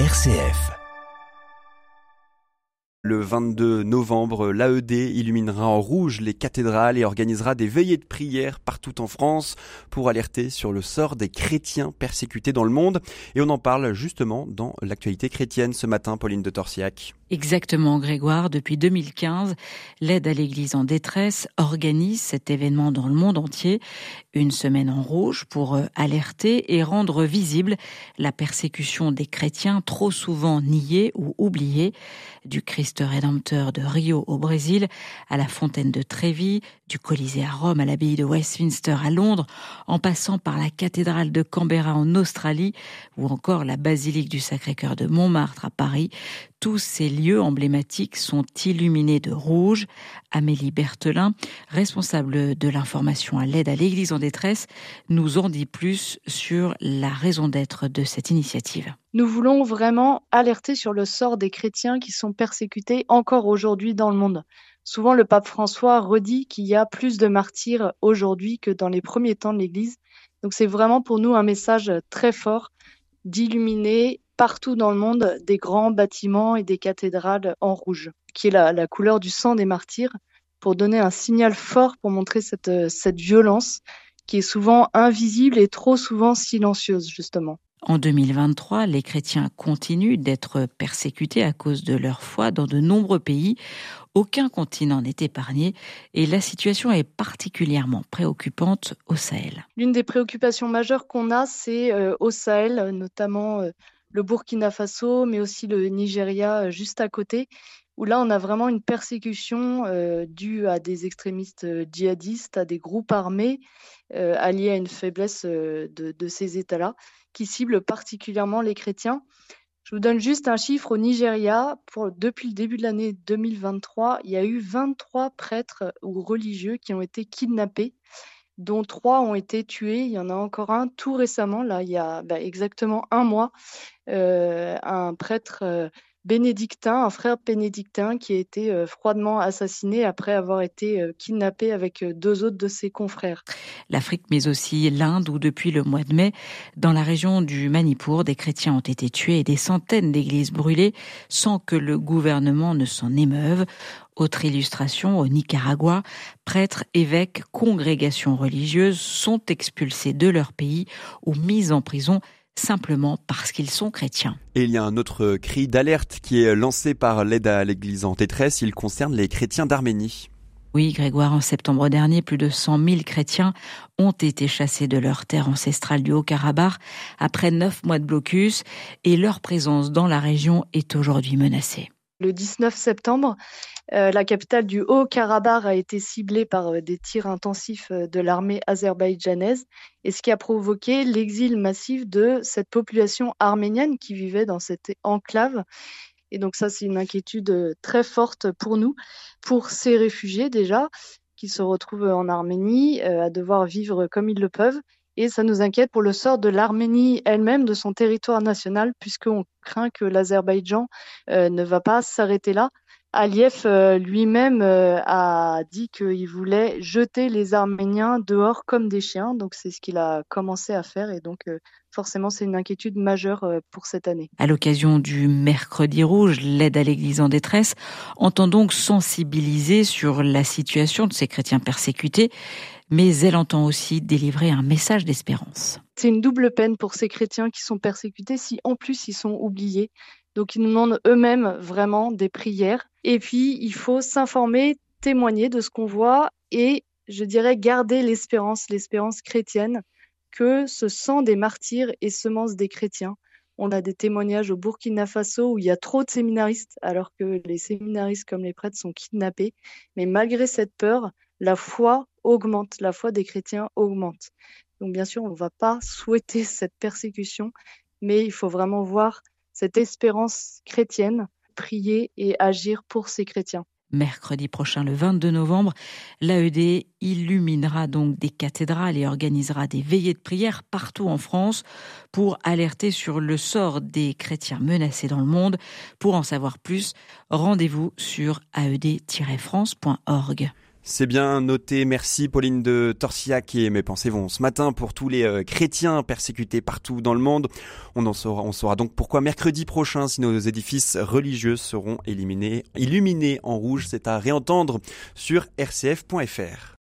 RCF. Le 22 novembre, l'AED illuminera en rouge les cathédrales et organisera des veillées de prière partout en France pour alerter sur le sort des chrétiens persécutés dans le monde. Et on en parle justement dans l'actualité chrétienne ce matin, Pauline de Torsiac. Exactement, Grégoire. Depuis 2015, l'aide à l'Église en détresse organise cet événement dans le monde entier. Une semaine en rouge pour euh, alerter et rendre visible la persécution des chrétiens trop souvent niés ou oubliés du Christ rédempteur de Rio au Brésil, à la fontaine de Trévis, du Colisée à Rome, à l'abbaye de Westminster à Londres, en passant par la cathédrale de Canberra en Australie, ou encore la basilique du Sacré-Cœur de Montmartre à Paris, tous ces lieux emblématiques sont illuminés de rouge. Amélie Berthelin, responsable de l'information à l'aide à l'Église en détresse, nous en dit plus sur la raison d'être de cette initiative. Nous voulons vraiment alerter sur le sort des chrétiens qui sont persécutés encore aujourd'hui dans le monde. Souvent, le pape François redit qu'il y a plus de martyrs aujourd'hui que dans les premiers temps de l'Église. Donc c'est vraiment pour nous un message très fort d'illuminer partout dans le monde des grands bâtiments et des cathédrales en rouge, qui est la, couleur du sang des martyrs, pour donner un signal fort pour montrer cette, cette violence qui est souvent invisible et trop souvent silencieuse, justement. En 2023, les chrétiens continuent d'être persécutés à cause de leur foi dans de nombreux pays. Aucun continent n'est épargné et la situation est particulièrement préoccupante au Sahel. L'une des préoccupations majeures qu'on a, c'est euh, au Sahel, notamment euh, le Burkina Faso, mais aussi le Nigeria euh, juste à côté, où là, on a vraiment une persécution euh, due à des extrémistes euh, djihadistes, à des groupes armés alliés à une faiblesse de, ces États-là, qui ciblent particulièrement les chrétiens. Je vous donne juste un chiffre au Nigeria. Depuis le début de l'année 2023, il y a eu 23 prêtres ou religieux qui ont été kidnappés dont trois ont été tués. Il y en a encore un tout récemment, là, il y a bah, exactement un mois, euh, un prêtre euh, bénédictin, un frère bénédictin qui a été euh, froidement assassiné après avoir été euh, kidnappé avec euh, deux autres de ses confrères. L'Afrique, mais aussi l'Inde, où depuis le mois de mai, dans la région du Manipur, des chrétiens ont été tués et des centaines d'églises brûlées sans que le gouvernement ne s'en émeuve. Autre illustration, au Nicaragua, prêtres, évêques, congrégations religieuses sont expulsés de leur pays ou mis en prison simplement parce qu'ils sont chrétiens. Et il y a un autre cri d'alerte qui est lancé par l'aide à l'Église en détresse. Il concerne les chrétiens d'Arménie. Oui, Grégoire, en septembre dernier, plus de 100 000 chrétiens ont été chassés de leur terre ancestrale du Haut-Karabakh après neuf mois de blocus et leur présence dans la région est aujourd'hui menacée. Le 19 septembre, euh, la capitale du Haut-Karabakh a été ciblée par euh, des tirs intensifs euh, de l'armée azerbaïdjanaise, et ce qui a provoqué l'exil massif de cette population arménienne qui vivait dans cette enclave. Et donc ça, c'est une inquiétude très forte pour nous, pour ces réfugiés déjà, qui se retrouvent en Arménie, à devoir vivre comme ils le peuvent, et ça nous inquiète pour le sort de l'Arménie elle-même, de son territoire national, puisqu'on craint que l'Azerbaïdjan euh, ne va pas s'arrêter là. Aliyev euh, lui-même euh, a dit qu'il voulait jeter les Arméniens dehors comme des chiens. Donc c'est ce qu'il a commencé à faire et donc forcément c'est une inquiétude majeure pour cette année. À l'occasion du Mercredi Rouge, l'aide à l'Église en détresse entend donc sensibiliser sur la situation de ces chrétiens persécutés mais elle entend aussi délivrer un message d'espérance. C'est une double peine pour ces chrétiens qui sont persécutés si en plus ils sont oubliés. Donc ils nous demandent eux-mêmes vraiment des prières. Et puis il faut s'informer, témoigner de ce qu'on voit et je dirais garder l'espérance, l'espérance chrétienne, que ce sang des martyrs et semence des chrétiens. On a des témoignages au Burkina Faso où il y a trop de séminaristes alors que les séminaristes comme les prêtres sont kidnappés. Mais malgré cette peur, la foi augmente, la foi des chrétiens augmente. Donc bien sûr, on ne va pas souhaiter cette persécution, mais il faut vraiment voir cette espérance chrétienne, prier et agir pour ces chrétiens. Mercredi prochain, le 22 novembre, l'AED illuminera donc des cathédrales et organisera des veillées de prière partout en France pour alerter sur le sort des chrétiens menacés dans le monde. Pour en savoir plus, rendez-vous sur aed-france.org. C'est bien noté. Merci Pauline de Torsiac et mes pensées vont ce matin pour tous les euh, chrétiens persécutés partout dans le monde. On en saura, on saura donc pourquoi mercredi prochain si nos édifices religieux seront éliminés, illuminés en rouge. C'est à réentendre sur rcf.fr.